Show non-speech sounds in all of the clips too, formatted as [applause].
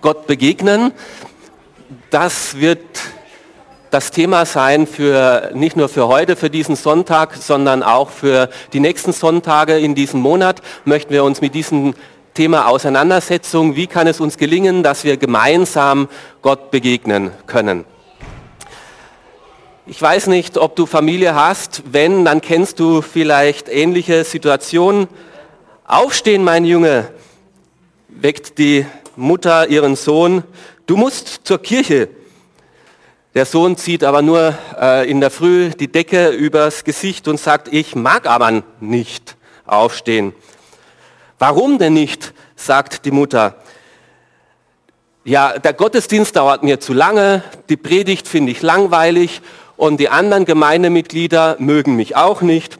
Gott begegnen. Das wird das Thema sein für nicht nur für heute, für diesen Sonntag, sondern auch für die nächsten Sonntage in diesem Monat möchten wir uns mit diesem Thema Auseinandersetzung, wie kann es uns gelingen, dass wir gemeinsam Gott begegnen können. Ich weiß nicht, ob du Familie hast. Wenn, dann kennst du vielleicht ähnliche Situationen. Aufstehen, mein Junge, weckt die Mutter ihren Sohn. Du musst zur Kirche. Der Sohn zieht aber nur äh, in der Früh die Decke übers Gesicht und sagt, ich mag aber nicht aufstehen. Warum denn nicht? sagt die Mutter. Ja, der Gottesdienst dauert mir zu lange, die Predigt finde ich langweilig und die anderen Gemeindemitglieder mögen mich auch nicht.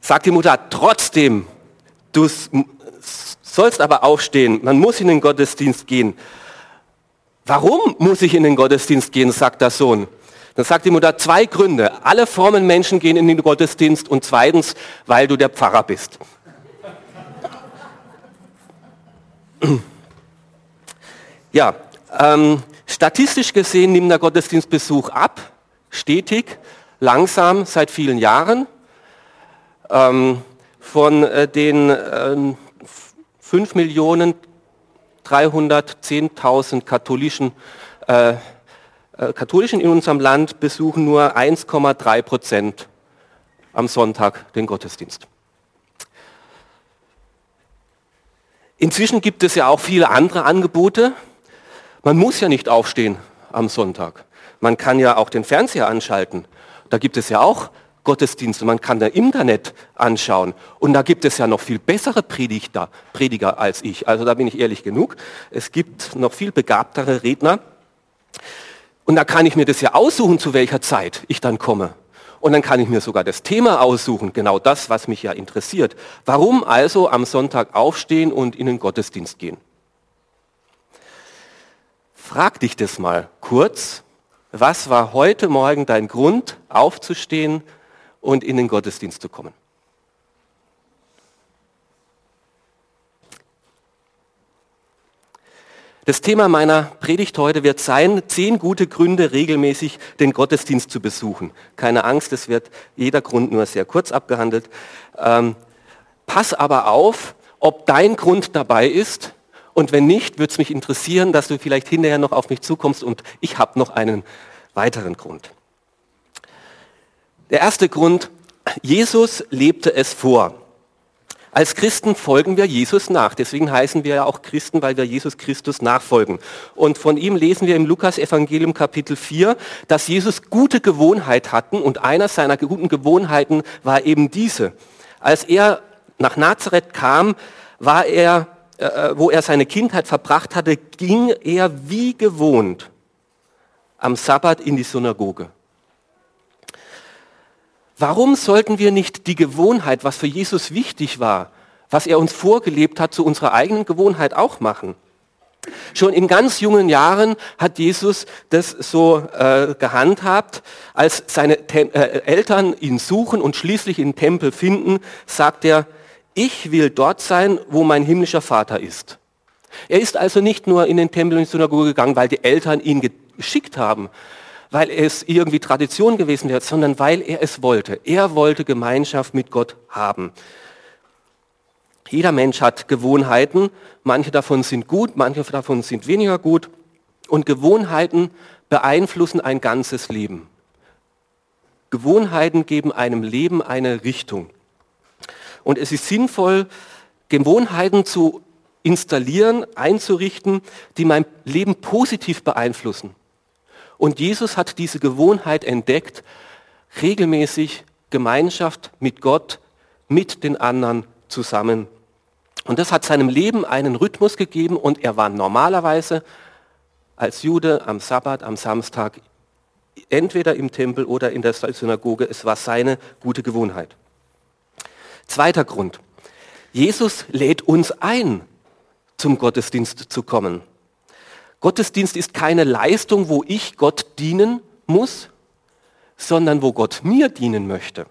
Sagt die Mutter, trotzdem, du sollst aber aufstehen, man muss in den Gottesdienst gehen. Warum muss ich in den Gottesdienst gehen, sagt der Sohn. Dann sagt die Mutter, zwei Gründe. Alle Formen Menschen gehen in den Gottesdienst und zweitens, weil du der Pfarrer bist. [clears throat] Ja, ähm, Statistisch gesehen nimmt der Gottesdienstbesuch ab, stetig, langsam, seit vielen Jahren. Ähm, von äh, den äh, 5 Millionen 310.000 katholischen, äh, äh, katholischen in unserem Land besuchen nur 1,3 Prozent am Sonntag den Gottesdienst. Inzwischen gibt es ja auch viele andere Angebote, man muss ja nicht aufstehen am Sonntag. Man kann ja auch den Fernseher anschalten. Da gibt es ja auch Gottesdienste, man kann da Internet anschauen. Und da gibt es ja noch viel bessere Predigter, Prediger als ich. Also da bin ich ehrlich genug. Es gibt noch viel begabtere Redner. Und da kann ich mir das ja aussuchen, zu welcher Zeit ich dann komme. Und dann kann ich mir sogar das Thema aussuchen, genau das, was mich ja interessiert. Warum also am Sonntag aufstehen und in den Gottesdienst gehen? Frag dich das mal kurz. Was war heute Morgen dein Grund, aufzustehen und in den Gottesdienst zu kommen? Das Thema meiner Predigt heute wird sein, zehn gute Gründe, regelmäßig den Gottesdienst zu besuchen. Keine Angst, es wird jeder Grund nur sehr kurz abgehandelt. Ähm, pass aber auf, ob dein Grund dabei ist, und wenn nicht, würde es mich interessieren, dass du vielleicht hinterher noch auf mich zukommst und ich habe noch einen weiteren Grund. Der erste Grund, Jesus lebte es vor. Als Christen folgen wir Jesus nach. Deswegen heißen wir ja auch Christen, weil wir Jesus Christus nachfolgen. Und von ihm lesen wir im Lukas Evangelium Kapitel 4, dass Jesus gute Gewohnheit hatten und einer seiner guten Gewohnheiten war eben diese. Als er nach Nazareth kam, war er äh, wo er seine Kindheit verbracht hatte, ging er wie gewohnt am Sabbat in die Synagoge. Warum sollten wir nicht die Gewohnheit, was für Jesus wichtig war, was er uns vorgelebt hat, zu unserer eigenen Gewohnheit auch machen? Schon in ganz jungen Jahren hat Jesus das so äh, gehandhabt, als seine Tem äh, Eltern ihn suchen und schließlich im Tempel finden, sagt er, ich will dort sein, wo mein himmlischer Vater ist. Er ist also nicht nur in den Tempel und die Synagoge gegangen, weil die Eltern ihn geschickt haben, weil es irgendwie Tradition gewesen wäre, sondern weil er es wollte. Er wollte Gemeinschaft mit Gott haben. Jeder Mensch hat Gewohnheiten, manche davon sind gut, manche davon sind weniger gut und Gewohnheiten beeinflussen ein ganzes Leben. Gewohnheiten geben einem Leben eine Richtung. Und es ist sinnvoll, Gewohnheiten zu installieren, einzurichten, die mein Leben positiv beeinflussen. Und Jesus hat diese Gewohnheit entdeckt, regelmäßig Gemeinschaft mit Gott, mit den anderen zusammen. Und das hat seinem Leben einen Rhythmus gegeben und er war normalerweise als Jude am Sabbat, am Samstag, entweder im Tempel oder in der Synagoge. Es war seine gute Gewohnheit. Zweiter Grund. Jesus lädt uns ein, zum Gottesdienst zu kommen. Gottesdienst ist keine Leistung, wo ich Gott dienen muss, sondern wo Gott mir dienen möchte.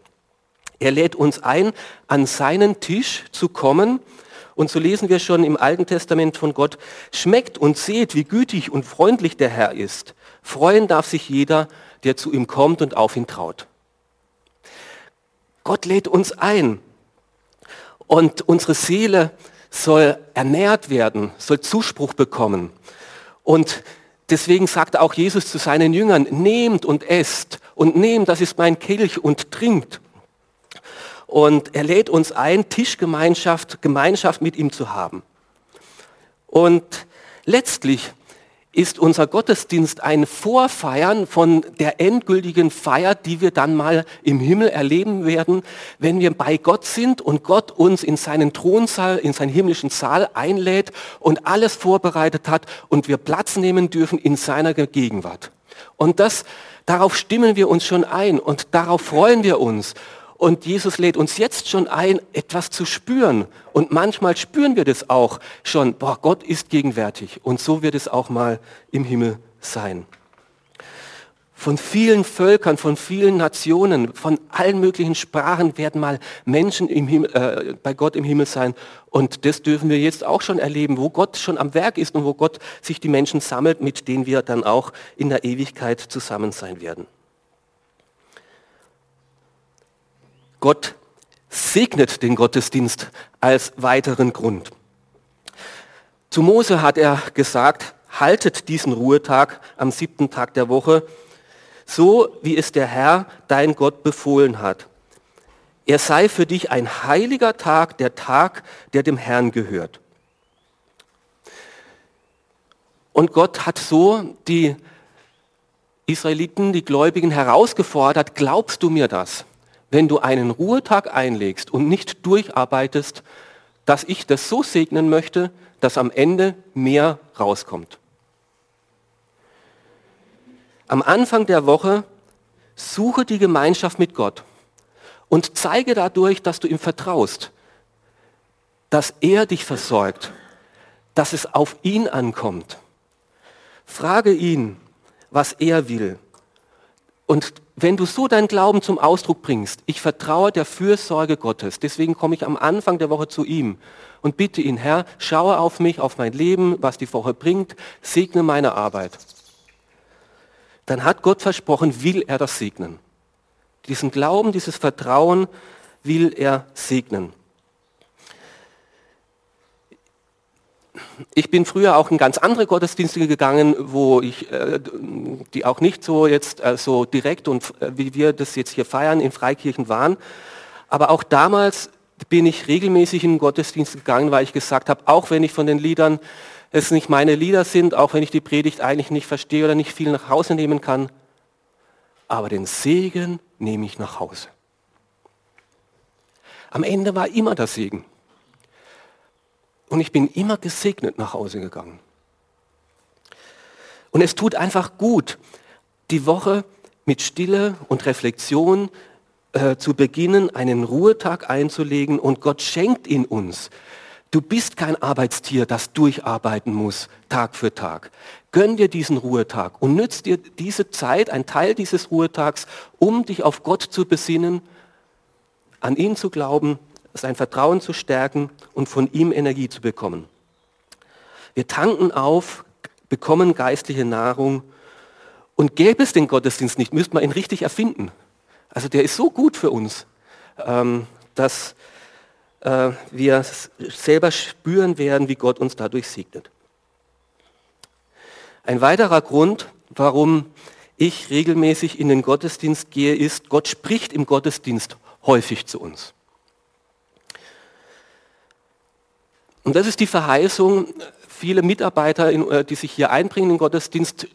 Er lädt uns ein, an seinen Tisch zu kommen Und so lesen wir schon im Alten Testament von Gott, schmeckt und seht, wie gütig und freundlich der Herr ist. Freuen darf sich jeder, der zu ihm kommt und auf ihn traut. Gott lädt uns ein und unsere Seele soll ernährt werden, soll Zuspruch bekommen. Und deswegen sagt auch Jesus zu seinen Jüngern, nehmt und esst und nehmt, das ist mein Kelch und trinkt. Und er lädt uns ein, Tischgemeinschaft, Gemeinschaft mit ihm zu haben. Und letztlich ist unser Gottesdienst ein Vorfeiern von der endgültigen Feier, die wir dann mal im Himmel erleben werden, wenn wir bei Gott sind und Gott uns in seinen Thronsaal, in seinen himmlischen Saal einlädt und alles vorbereitet hat und wir Platz nehmen dürfen in seiner Gegenwart. Und das, darauf stimmen wir uns schon ein und darauf freuen wir uns. Und Jesus lädt uns jetzt schon ein, etwas zu spüren. Und manchmal spüren wir das auch schon, boah, Gott ist gegenwärtig. Und so wird es auch mal im Himmel sein. Von vielen Völkern, von vielen Nationen, von allen möglichen Sprachen werden mal Menschen im Himmel, äh, bei Gott im Himmel sein. Und das dürfen wir jetzt auch schon erleben, wo Gott schon am Werk ist und wo Gott sich die Menschen sammelt, mit denen wir dann auch in der Ewigkeit zusammen sein werden. Gott segnet den Gottesdienst als weiteren Grund. Zu Mose hat er gesagt, haltet diesen Ruhetag am siebten Tag der Woche, so wie es der Herr, dein Gott, befohlen hat. Er sei für dich ein heiliger Tag, der Tag, der dem Herrn gehört. Und Gott hat so die Israeliten, die Gläubigen herausgefordert, glaubst du mir das? Wenn du einen Ruhetag einlegst und nicht durcharbeitest, dass ich das so segnen möchte, dass am Ende mehr rauskommt. Am Anfang der Woche suche die Gemeinschaft mit Gott und zeige dadurch, dass du ihm vertraust, dass er dich versorgt, dass es auf ihn ankommt. Frage ihn, was er will. Und wenn du so deinen Glauben zum Ausdruck bringst, ich vertraue der Fürsorge Gottes, deswegen komme ich am Anfang der Woche zu ihm und bitte ihn, Herr, schaue auf mich, auf mein Leben, was die Woche bringt, segne meine Arbeit. Dann hat Gott versprochen, will er das segnen. Diesen Glauben, dieses Vertrauen will er segnen. Ich bin früher auch in ganz andere Gottesdienste gegangen, wo ich, äh, die auch nicht so jetzt äh, so direkt und äh, wie wir das jetzt hier feiern in Freikirchen waren. Aber auch damals bin ich regelmäßig in den Gottesdienst gegangen, weil ich gesagt habe, auch wenn ich von den Liedern es nicht meine Lieder sind, auch wenn ich die Predigt eigentlich nicht verstehe oder nicht viel nach Hause nehmen kann, aber den Segen nehme ich nach Hause. Am Ende war immer der Segen. Und ich bin immer gesegnet nach Hause gegangen. Und es tut einfach gut, die Woche mit Stille und Reflexion äh, zu beginnen, einen Ruhetag einzulegen und Gott schenkt ihn uns. Du bist kein Arbeitstier, das durcharbeiten muss, Tag für Tag. Gönn dir diesen Ruhetag und nützt dir diese Zeit, ein Teil dieses Ruhetags, um dich auf Gott zu besinnen, an ihn zu glauben sein Vertrauen zu stärken und von ihm Energie zu bekommen. Wir tanken auf, bekommen geistliche Nahrung und gäbe es den Gottesdienst nicht, müsste man ihn richtig erfinden. Also der ist so gut für uns, ähm, dass äh, wir selber spüren werden, wie Gott uns dadurch segnet. Ein weiterer Grund, warum ich regelmäßig in den Gottesdienst gehe, ist, Gott spricht im Gottesdienst häufig zu uns. Und das ist die Verheißung. Viele Mitarbeiter, äh, die sich hier einbringen in den Gottesdienst,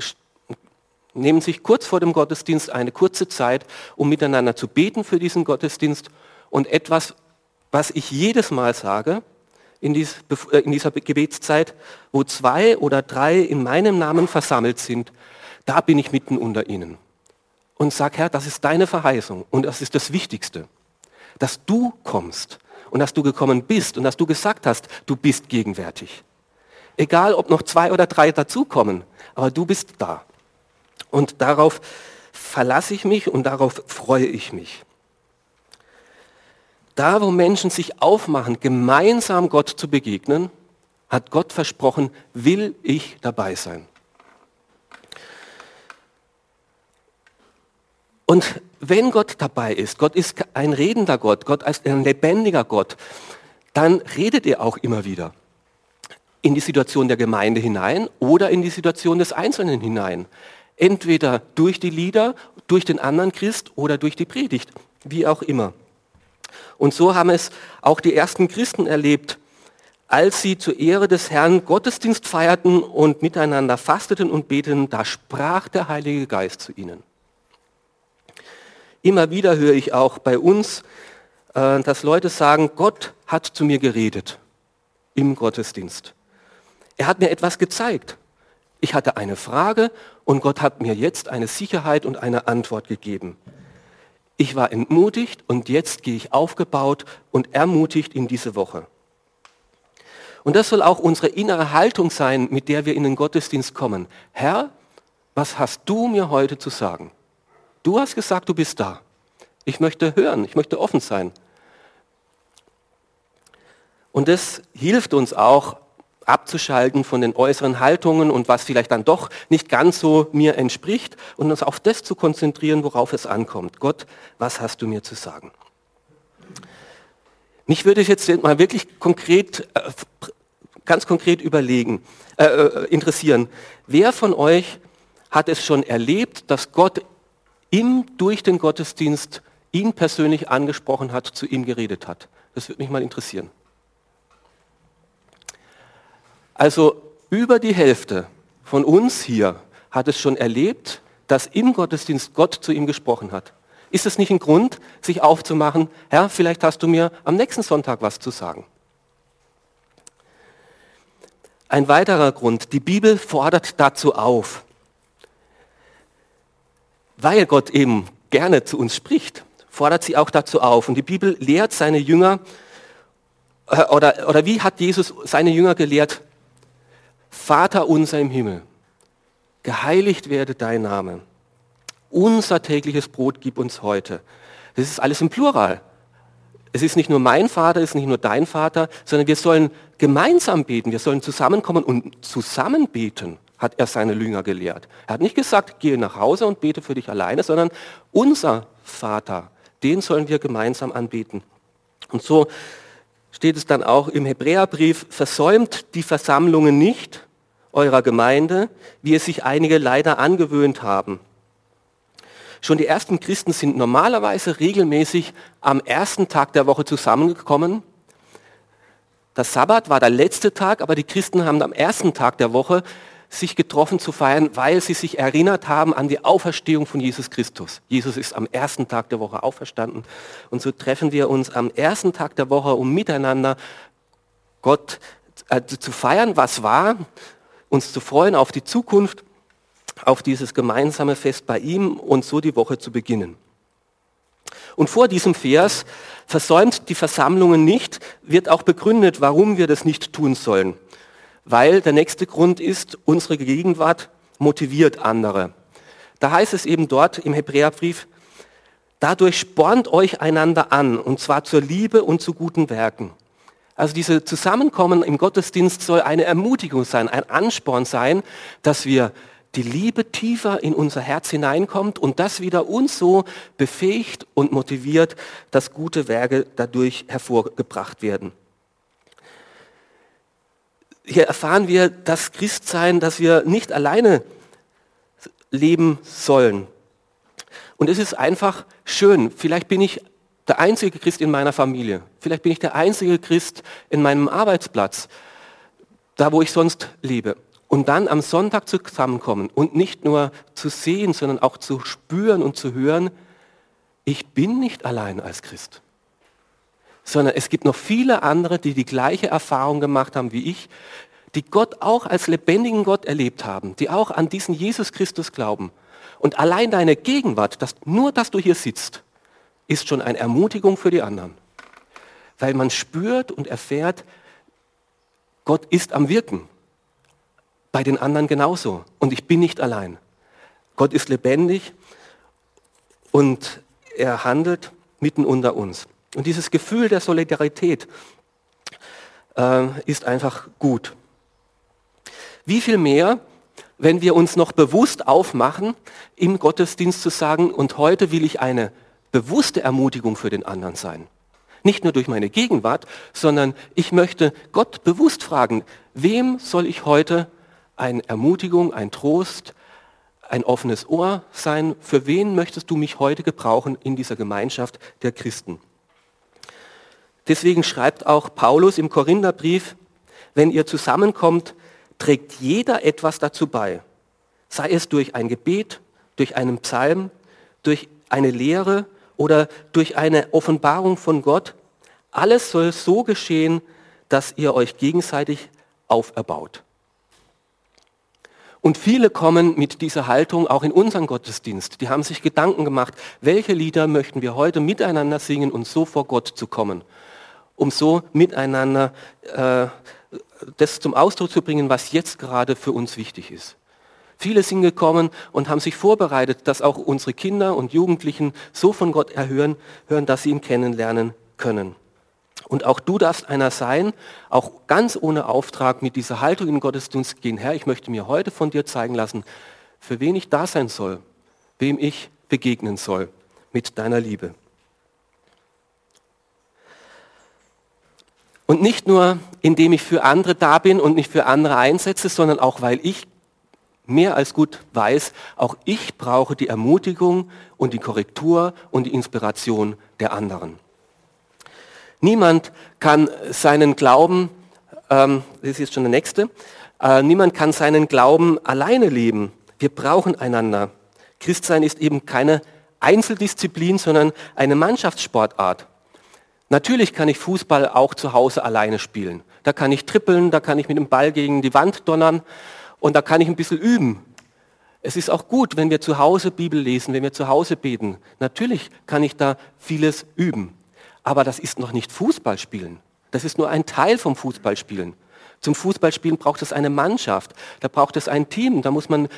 nehmen sich kurz vor dem Gottesdienst eine kurze Zeit, um miteinander zu beten für diesen Gottesdienst. Und etwas, was ich jedes Mal sage, in, äh, dieser Gebetszeit, wo zwei oder drei in meinem Namen versammelt sind, da bin ich mitten unter ihnen. Und sag, Herr, das ist deine Verheißung und das ist das Wichtigste, dass du kommst und dass du gekommen bist und dass du gesagt hast, du bist gegenwärtig. Egal, ob noch zwei oder drei dazukommen, aber du bist da. Und darauf verlasse ich mich und darauf freue ich mich. Da, wo Menschen sich aufmachen, gemeinsam Gott zu begegnen, hat Gott versprochen, will ich dabei sein. Und wenn Gott dabei ist, Gott ist ein redender Gott, Gott ist ein lebendiger Gott, dann redet er auch immer wieder in die Situation der Gemeinde hinein oder in die Situation des Einzelnen hinein. Entweder durch die Lieder, durch den anderen Christ oder durch die Predigt, wie auch immer. Und so haben es auch die ersten Christen erlebt, als sie zur Ehre des Herrn Gottesdienst feierten und miteinander fasteten und beteten, da sprach der Heilige Geist zu ihnen. Immer wieder höre ich auch bei uns, äh, dass Leute sagen, Gott hat zu mir geredet im Gottesdienst. Er hat mir etwas gezeigt. Ich hatte eine Frage und Gott hat mir jetzt eine Sicherheit und eine Antwort gegeben. Ich war entmutigt und jetzt gehe ich aufgebaut und ermutigt in diese Woche. Und das soll auch unsere innere Haltung sein, mit der wir in den Gottesdienst kommen. Herr, was hast du mir heute zu sagen? Du hast gesagt, du bist da. Ich möchte hören, ich möchte offen sein. Und das hilft uns auch abzuschalten von den äußeren Haltungen und was vielleicht dann doch nicht ganz so mir entspricht und uns auf das zu konzentrieren, worauf es ankommt. Gott, was hast du mir zu sagen? Mich würde jetzt mal wirklich konkret, äh, ganz konkret überlegen, äh, äh, interessieren. Wer von euch hat es schon erlebt, dass Gott ihm durch den Gottesdienst ihn persönlich angesprochen hat, zu ihm geredet hat. Das würde mich mal interessieren. Also über die Hälfte von uns hier hat es schon erlebt, dass im Gottesdienst Gott zu ihm gesprochen hat. Ist es nicht ein Grund, sich aufzumachen, Herr, vielleicht hast du mir am nächsten Sonntag was zu sagen? Ein weiterer Grund, die Bibel fordert dazu auf weil Gott eben gerne zu uns spricht, fordert sie auch dazu auf. Und die Bibel lehrt seine Jünger, äh, oder, oder wie hat Jesus seine Jünger gelehrt? Vater unser im Himmel, geheiligt werde dein Name. Unser tägliches Brot gib uns heute. Das ist alles im Plural. Es ist nicht nur mein Vater, es ist nicht nur dein Vater, sondern wir sollen gemeinsam beten, wir sollen zusammenkommen und zusammen beten hat er seine Jünger gelehrt. Er hat nicht gesagt, gehe nach Hause und bete für dich alleine, sondern unser Vater, den sollen wir gemeinsam anbeten. Und so steht es dann auch im Hebräerbrief, versäumt die Versammlungen nicht eurer Gemeinde, wie es sich einige leider angewöhnt haben. Schon die ersten Christen sind normalerweise regelmäßig am ersten Tag der Woche zusammengekommen. Das Sabbat war der letzte Tag, aber die Christen haben am ersten Tag der Woche sich getroffen zu feiern, weil sie sich erinnert haben an die Auferstehung von Jesus Christus. Jesus ist am ersten Tag der Woche auferstanden. Und so treffen wir uns am ersten Tag der Woche, um miteinander Gott äh, zu feiern, was war, uns zu freuen auf die Zukunft, auf dieses gemeinsame Fest bei ihm und so die Woche zu beginnen. Und vor diesem Vers, versäumt die Versammlungen nicht, wird auch begründet, warum wir das nicht tun sollen weil der nächste Grund ist, unsere Gegenwart motiviert andere. Da heißt es eben dort im Hebräerbrief, dadurch spornt euch einander an, und zwar zur Liebe und zu guten Werken. Also diese Zusammenkommen im Gottesdienst soll eine Ermutigung sein, ein Ansporn sein, dass wir die Liebe tiefer in unser Herz hineinkommt und das wieder uns so befähigt und motiviert, dass gute Werke dadurch hervorgebracht werden hier erfahren wir das Christsein, dass wir nicht alleine leben sollen. Und es ist einfach schön. Vielleicht bin ich der einzige Christ in meiner Familie. Vielleicht bin ich der einzige Christ in meinem Arbeitsplatz, da wo ich sonst lebe. Und dann am Sonntag zusammenkommen und nicht nur zu sehen, sondern auch zu spüren und zu hören, ich bin nicht allein als Christ sondern es gibt noch viele andere, die die gleiche Erfahrung gemacht haben wie ich, die Gott auch als lebendigen Gott erlebt haben, die auch an diesen Jesus Christus glauben. Und allein deine Gegenwart, dass, nur dass du hier sitzt, ist schon eine Ermutigung für die anderen. Weil man spürt und erfährt, Gott ist am Wirken. Bei den anderen genauso. Und ich bin nicht allein. Gott ist lebendig und er handelt mitten unter uns. Und dieses Gefühl der Solidarität äh, ist einfach gut. Wie viel mehr, wenn wir uns noch bewusst aufmachen, im Gottesdienst zu sagen, und heute will ich eine bewusste Ermutigung für den anderen sein. Nicht nur durch meine Gegenwart, sondern ich möchte Gott bewusst fragen, wem soll ich heute eine Ermutigung, ein Trost, ein offenes Ohr sein? Für wen möchtest du mich heute gebrauchen in dieser Gemeinschaft der Christen? Deswegen schreibt auch Paulus im Korintherbrief, wenn ihr zusammenkommt, trägt jeder etwas dazu bei. Sei es durch ein Gebet, durch einen Psalm, durch eine Lehre oder durch eine Offenbarung von Gott. Alles soll so geschehen, dass ihr euch gegenseitig auferbaut. Und viele kommen mit dieser Haltung auch in unseren Gottesdienst. Die haben sich Gedanken gemacht, welche Lieder möchten wir heute miteinander singen und so vor Gott zu kommen, um so miteinander äh, das zum Ausdruck zu bringen, was jetzt gerade für uns wichtig ist. Viele sind gekommen und haben sich vorbereitet, dass auch unsere Kinder und Jugendlichen so von Gott erhören, hören, dass sie ihn kennenlernen können. Und auch du darfst einer sein, auch ganz ohne Auftrag mit dieser Haltung in Gottesdienst gehen. Herr, ich möchte mir heute von dir zeigen lassen, für wen ich da sein soll, wem ich begegnen soll mit deiner Liebe. Und nicht nur, indem ich für andere da bin und mich für andere einsetze, sondern auch, weil ich mehr als gut weiß, auch ich brauche die Ermutigung und die Korrektur und die Inspiration der anderen. Niemand kann seinen Glauben, ähm, das ist jetzt schon der nächste, äh, niemand kann seinen Glauben alleine leben. Wir brauchen einander. Christsein ist eben keine Einzeldisziplin, sondern eine Mannschaftssportart. Natürlich kann ich Fußball auch zu Hause alleine spielen. Da kann ich trippeln, da kann ich mit dem Ball gegen die Wand donnern und da kann ich ein bisschen üben. Es ist auch gut, wenn wir zu Hause Bibel lesen, wenn wir zu Hause beten. Natürlich kann ich da vieles üben. Aber das ist noch nicht Fußballspielen. Das ist nur ein Teil vom Fußballspielen. Zum Fußballspielen braucht es eine Mannschaft, da braucht es ein Team, da muss man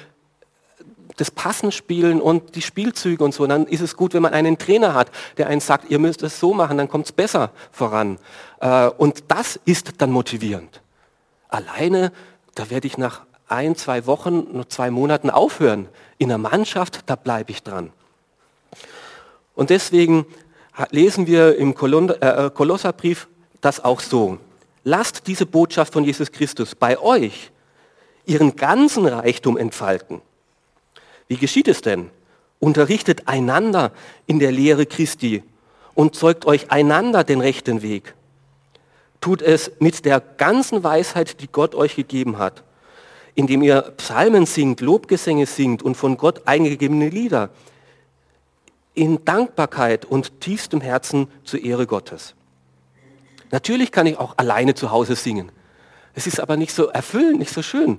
das Passen spielen und die Spielzüge und so. Dann ist es gut, wenn man einen Trainer hat, der einen sagt, ihr müsst es so machen, dann kommt es besser voran. Äh, und das ist dann motivierend. Alleine, da werde ich nach ein, zwei Wochen, nur zwei Monaten aufhören. In der Mannschaft, da bleibe ich dran. Und deswegen lesen wir im äh, Kolosserbrief das auch so. Lasst diese Botschaft von Jesus Christus bei euch ihren ganzen Reichtum entfalten. Wie geschieht es denn? Unterrichtet einander in der Lehre Christi und zeugt euch einander den rechten Weg. Tut es mit der ganzen Weisheit, die Gott euch gegeben hat, indem ihr Psalmen singt, Lobgesänge singt und von Gott eingegebene Lieder in Dankbarkeit und tiefstem Herzen zur Ehre Gottes. Natürlich kann ich auch alleine zu Hause singen. Es ist aber nicht so erfüllend, nicht so schön,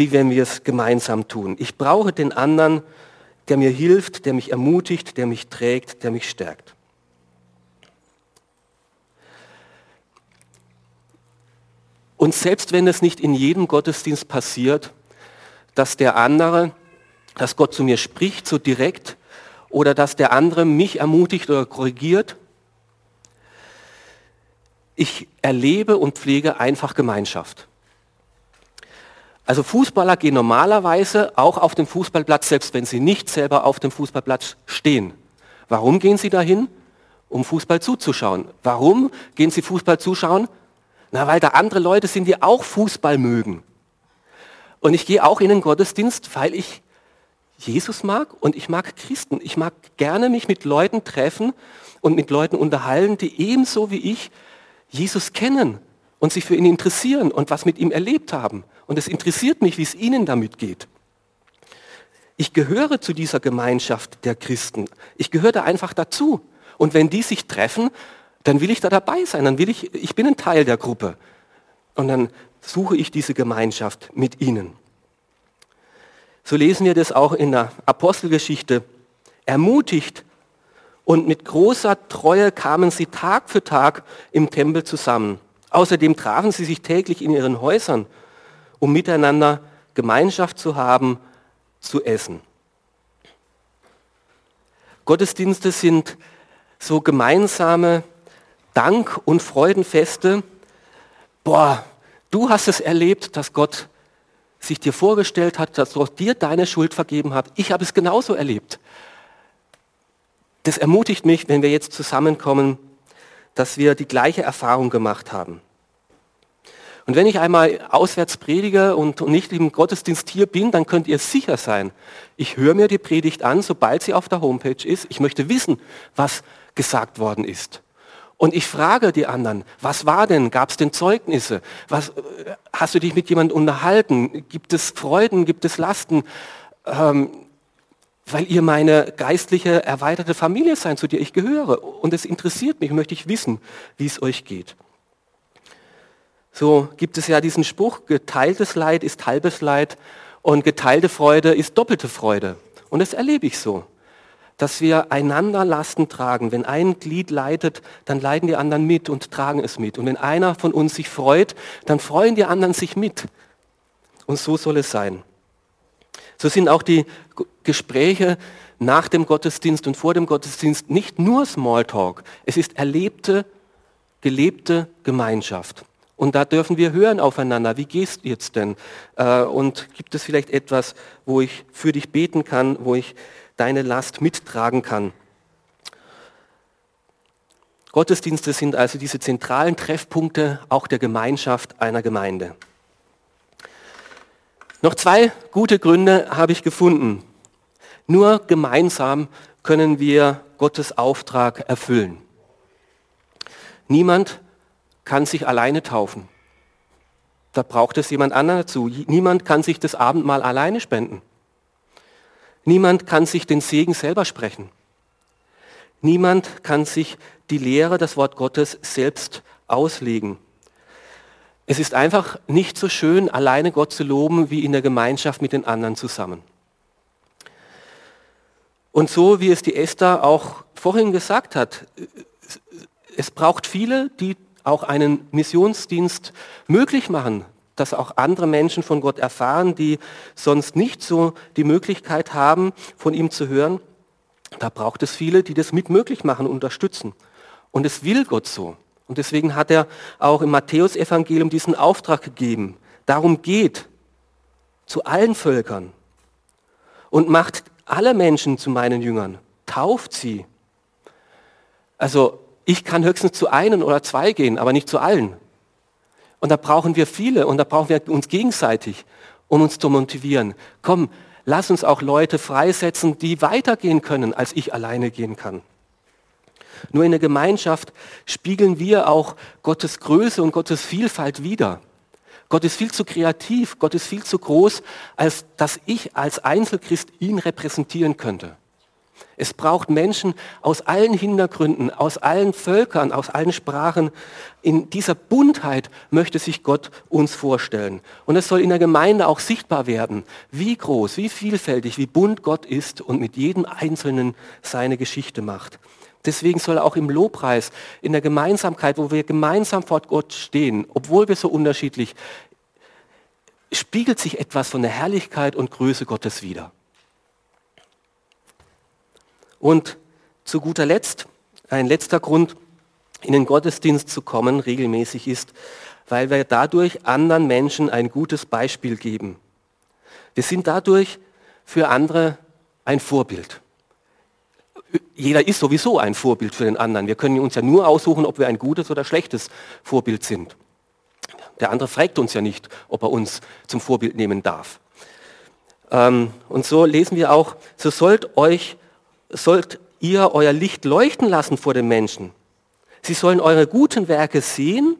wie wenn wir es gemeinsam tun. Ich brauche den anderen, der mir hilft, der mich ermutigt, der mich trägt, der mich stärkt. Und selbst wenn es nicht in jedem Gottesdienst passiert, dass der andere, dass Gott zu mir spricht, so direkt, oder dass der andere mich ermutigt oder korrigiert. Ich erlebe und pflege einfach Gemeinschaft. Also Fußballer gehen normalerweise auch auf den Fußballplatz, selbst wenn sie nicht selber auf dem Fußballplatz stehen. Warum gehen sie dahin? Um Fußball zuzuschauen. Warum gehen sie Fußball zuschauen? Na, weil da andere Leute sind, die auch Fußball mögen. Und ich gehe auch in den Gottesdienst, weil ich Jesus mag und ich mag Christen. Ich mag gerne mich mit Leuten treffen und mit Leuten unterhalten, die ebenso wie ich Jesus kennen und sich für ihn interessieren und was mit ihm erlebt haben. Und es interessiert mich, wie es ihnen damit geht. Ich gehöre zu dieser Gemeinschaft der Christen. Ich gehöre da einfach dazu. Und wenn die sich treffen, dann will ich da dabei sein. Dann will ich, ich bin ein Teil der Gruppe. Und dann suche ich diese Gemeinschaft mit ihnen. So lesen wir das auch in der Apostelgeschichte. Ermutigt und mit großer Treue kamen sie Tag für Tag im Tempel zusammen. Außerdem trafen sie sich täglich in ihren Häusern, um miteinander Gemeinschaft zu haben, zu essen. Gottesdienste sind so gemeinsame Dank- und Freudenfeste. Boah, du hast es erlebt, dass Gott sich dir vorgestellt hat, dass Gott dir deine Schuld vergeben hat. Ich habe es genauso erlebt. Das ermutigt mich, wenn wir jetzt zusammenkommen, dass wir die gleiche Erfahrung gemacht haben. Und wenn ich einmal auswärts predige und nicht im Gottesdienst hier bin, dann könnt ihr sicher sein, ich höre mir die Predigt an, sobald sie auf der Homepage ist. Ich möchte wissen, was gesagt worden ist. Und ich frage die anderen, was war denn? Gab es denn Zeugnisse? Was, hast du dich mit jemandem unterhalten? Gibt es Freuden? Gibt es Lasten? Ähm, weil ihr meine geistliche, erweiterte Familie seid, zu der ich gehöre. Und es interessiert mich, möchte ich wissen, wie es euch geht. So gibt es ja diesen Spruch, geteiltes Leid ist halbes Leid und geteilte Freude ist doppelte Freude. Und das erlebe ich so, dass wir einander Lasten tragen. Wenn ein Glied leidet, dann leiden die anderen mit und tragen es mit. Und wenn einer von uns sich freut, dann freuen die anderen sich mit. Und so soll es sein. So sind auch die Gespräche nach dem Gottesdienst und vor dem Gottesdienst nicht nur Smalltalk. Es ist erlebte, gelebte Gemeinschaft. Und da dürfen wir hören aufeinander, wie gehst du jetzt denn? Äh, und gibt es vielleicht etwas, wo ich für dich beten kann, wo ich deine Last mittragen kann? Gottesdienste sind also diese zentralen Treffpunkte auch der Gemeinschaft einer Gemeinde. Noch zwei gute Gründe habe ich gefunden. Nur gemeinsam können wir Gottes Auftrag erfüllen. Niemand kann sich alleine taufen. Da braucht es jemand anderen dazu. Niemand kann sich das Abendmahl alleine spenden. Niemand kann sich den Segen selber sprechen. Niemand kann sich die Lehre, das Wort Gottes selbst auslegen. Es ist einfach nicht so schön, alleine Gott zu loben, wie in der Gemeinschaft mit den anderen zusammen. Und so wie es die Esther auch vorhin gesagt hat, es braucht viele, die auch einen Missionsdienst möglich machen, dass auch andere Menschen von Gott erfahren, die sonst nicht so die Möglichkeit haben, von ihm zu hören. Da braucht es viele, die das mit möglich machen, unterstützen. Und es will Gott so. Und deswegen hat er auch im Matthäusevangelium diesen Auftrag gegeben. Darum geht zu allen Völkern und macht alle Menschen zu meinen Jüngern. Tauft sie. Also ich kann höchstens zu einen oder zwei gehen, aber nicht zu allen. Und da brauchen wir viele und da brauchen wir uns gegenseitig, um uns zu motivieren. Komm, lass uns auch Leute freisetzen, die weitergehen können, als ich alleine gehen kann. Nur in der Gemeinschaft spiegeln wir auch Gottes Größe und Gottes Vielfalt wider. Gott ist viel zu kreativ, Gott ist viel zu groß, als dass ich als Einzelchrist ihn repräsentieren könnte. Es braucht Menschen aus allen Hintergründen, aus allen Völkern, aus allen Sprachen. In dieser Buntheit möchte sich Gott uns vorstellen. Und es soll in der Gemeinde auch sichtbar werden, wie groß, wie vielfältig, wie bunt Gott ist und mit jedem Einzelnen seine Geschichte macht. Deswegen soll auch im Lobpreis, in der Gemeinsamkeit, wo wir gemeinsam vor Gott stehen, obwohl wir so unterschiedlich, spiegelt sich etwas von der Herrlichkeit und Größe Gottes wider. Und zu guter Letzt, ein letzter Grund, in den Gottesdienst zu kommen regelmäßig ist, weil wir dadurch anderen Menschen ein gutes Beispiel geben. Wir sind dadurch für andere ein Vorbild. Jeder ist sowieso ein Vorbild für den anderen. Wir können uns ja nur aussuchen, ob wir ein gutes oder schlechtes Vorbild sind. Der andere fragt uns ja nicht, ob er uns zum Vorbild nehmen darf. Ähm, und so lesen wir auch, so sollt euch sollt ihr euer Licht leuchten lassen vor den Menschen. Sie sollen eure guten Werke sehen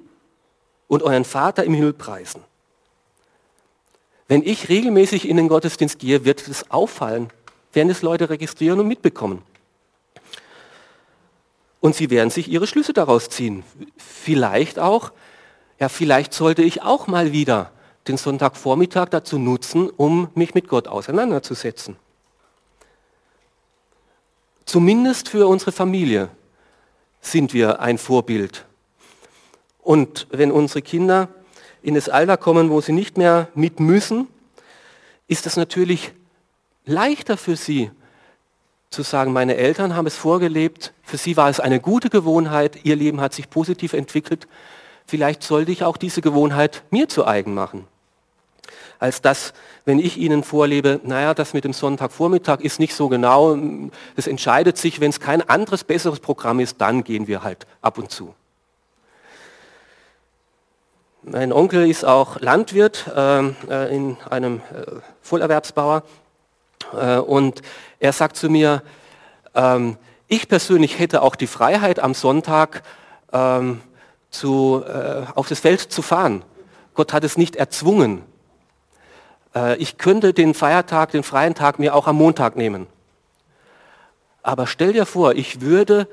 und euren Vater im Himmel preisen. Wenn ich regelmäßig in den Gottesdienst gehe, wird es auffallen, werden es Leute registrieren und mitbekommen. Und sie werden sich ihre Schlüsse daraus ziehen. Vielleicht auch, ja, vielleicht sollte ich auch mal wieder den Sonntagvormittag dazu nutzen, um mich mit Gott auseinanderzusetzen. Zumindest für unsere Familie sind wir ein Vorbild. Und wenn unsere Kinder in das Alter kommen, wo sie nicht mehr mit müssen, ist es natürlich leichter für sie zu sagen, meine Eltern haben es vorgelebt, Für sie war es eine gute Gewohnheit, ihr Leben hat sich positiv entwickelt. Vielleicht sollte ich auch diese Gewohnheit mir zu eigen machen. Als das, wenn ich Ihnen vorlebe, naja, das mit dem Sonntagvormittag ist nicht so genau, das entscheidet sich, wenn es kein anderes besseres Programm ist, dann gehen wir halt ab und zu. Mein Onkel ist auch Landwirt ähm, äh, in einem äh, Vollerwerbsbauer äh, und er sagt zu mir, ähm, ich persönlich hätte auch die Freiheit am Sonntag ähm, zu, äh, auf das Feld zu fahren. Gott hat es nicht erzwungen. Äh, ich könnte den Feiertag, den freien Tag mir auch am Montag nehmen. Aber stell dir vor, ich würde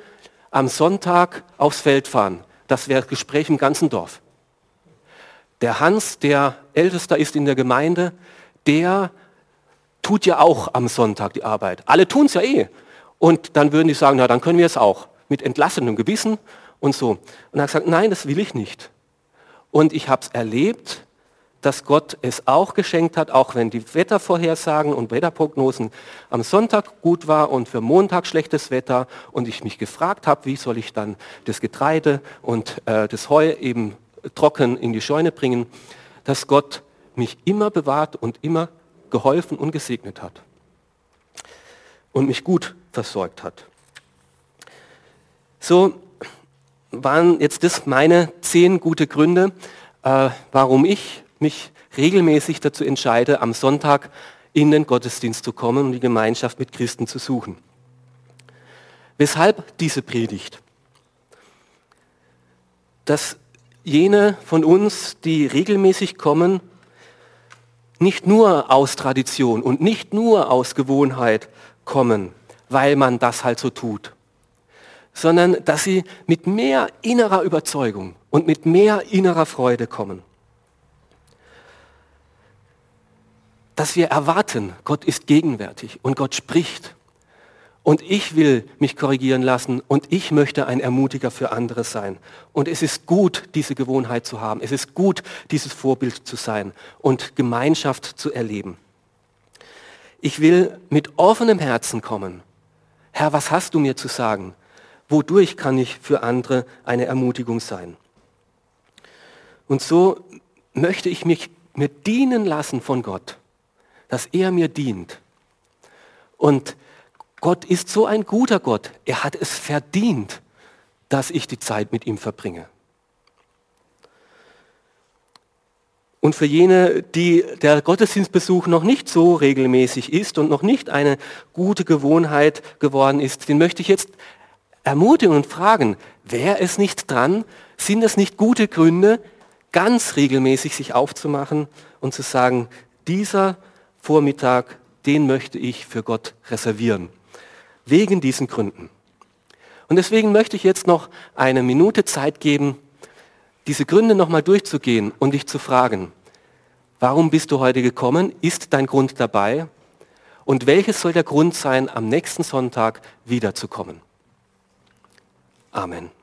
am Sonntag aufs Feld fahren. Das wäre Gespräch im ganzen Dorf. Der Hans, der Ältester ist in der Gemeinde, der tut ja auch am Sonntag die Arbeit. Alle tun es ja eh. Und dann würden die sagen, na dann können wir es auch. Mit entlassenem Gewissen und so. Und er gesagt, nein, das will ich nicht. Und ich habe es erlebt, dass Gott es auch geschenkt hat, auch wenn die Wettervorhersagen und Wetterprognosen am Sonntag gut war und für Montag schlechtes Wetter und ich mich gefragt habe, wie soll ich dann das Getreide und äh, das Heu eben trocken in die Scheune bringen, dass Gott mich immer bewahrt und immer geholfen und gesegnet hat und mich gut versorgt hat. So waren jetzt das meine zehn gute Gründe, äh, warum ich mich regelmäßig dazu entscheide, am Sonntag in den Gottesdienst zu kommen und die Gemeinschaft mit Christen zu suchen. Weshalb diese Predigt? Dass jene von uns, die regelmäßig kommen, nicht nur aus Tradition und nicht nur aus Gewohnheit kommen, weil man das halt so tut, sondern dass sie mit mehr innerer Überzeugung und mit mehr innerer Freude kommen. Dass wir erwarten, Gott ist gegenwärtig und Gott spricht und ich will mich korrigieren lassen und ich möchte ein Ermutiger für andere sein. Und es ist gut, diese Gewohnheit zu haben. Es ist gut, dieses Vorbild zu sein und Gemeinschaft zu erleben. Ich will mit offenem Herzen kommen. Herr, was hast du mir zu sagen? Wodurch kann ich für andere eine Ermutigung sein? Und so möchte ich mich mir dienen lassen von Gott, dass er mir dient. Und Gott ist so ein guter Gott. Er hat es verdient, dass ich die Zeit mit ihm verbringe. Und für jene, die der Gottesdienstbesuch noch nicht so regelmäßig ist und noch nicht eine gute Gewohnheit geworden ist, den möchte ich jetzt ermutigen und fragen, wäre es nicht dran, sind es nicht gute Gründe, ganz regelmäßig sich aufzumachen und zu sagen, dieser Vormittag, den möchte ich für Gott reservieren wegen diesen Gründen. Und deswegen möchte ich jetzt noch eine Minute Zeit geben, diese Gründe nochmal durchzugehen und dich zu fragen, warum bist du heute gekommen? Ist dein Grund dabei? Und welches soll der Grund sein, am nächsten Sonntag wiederzukommen? Amen.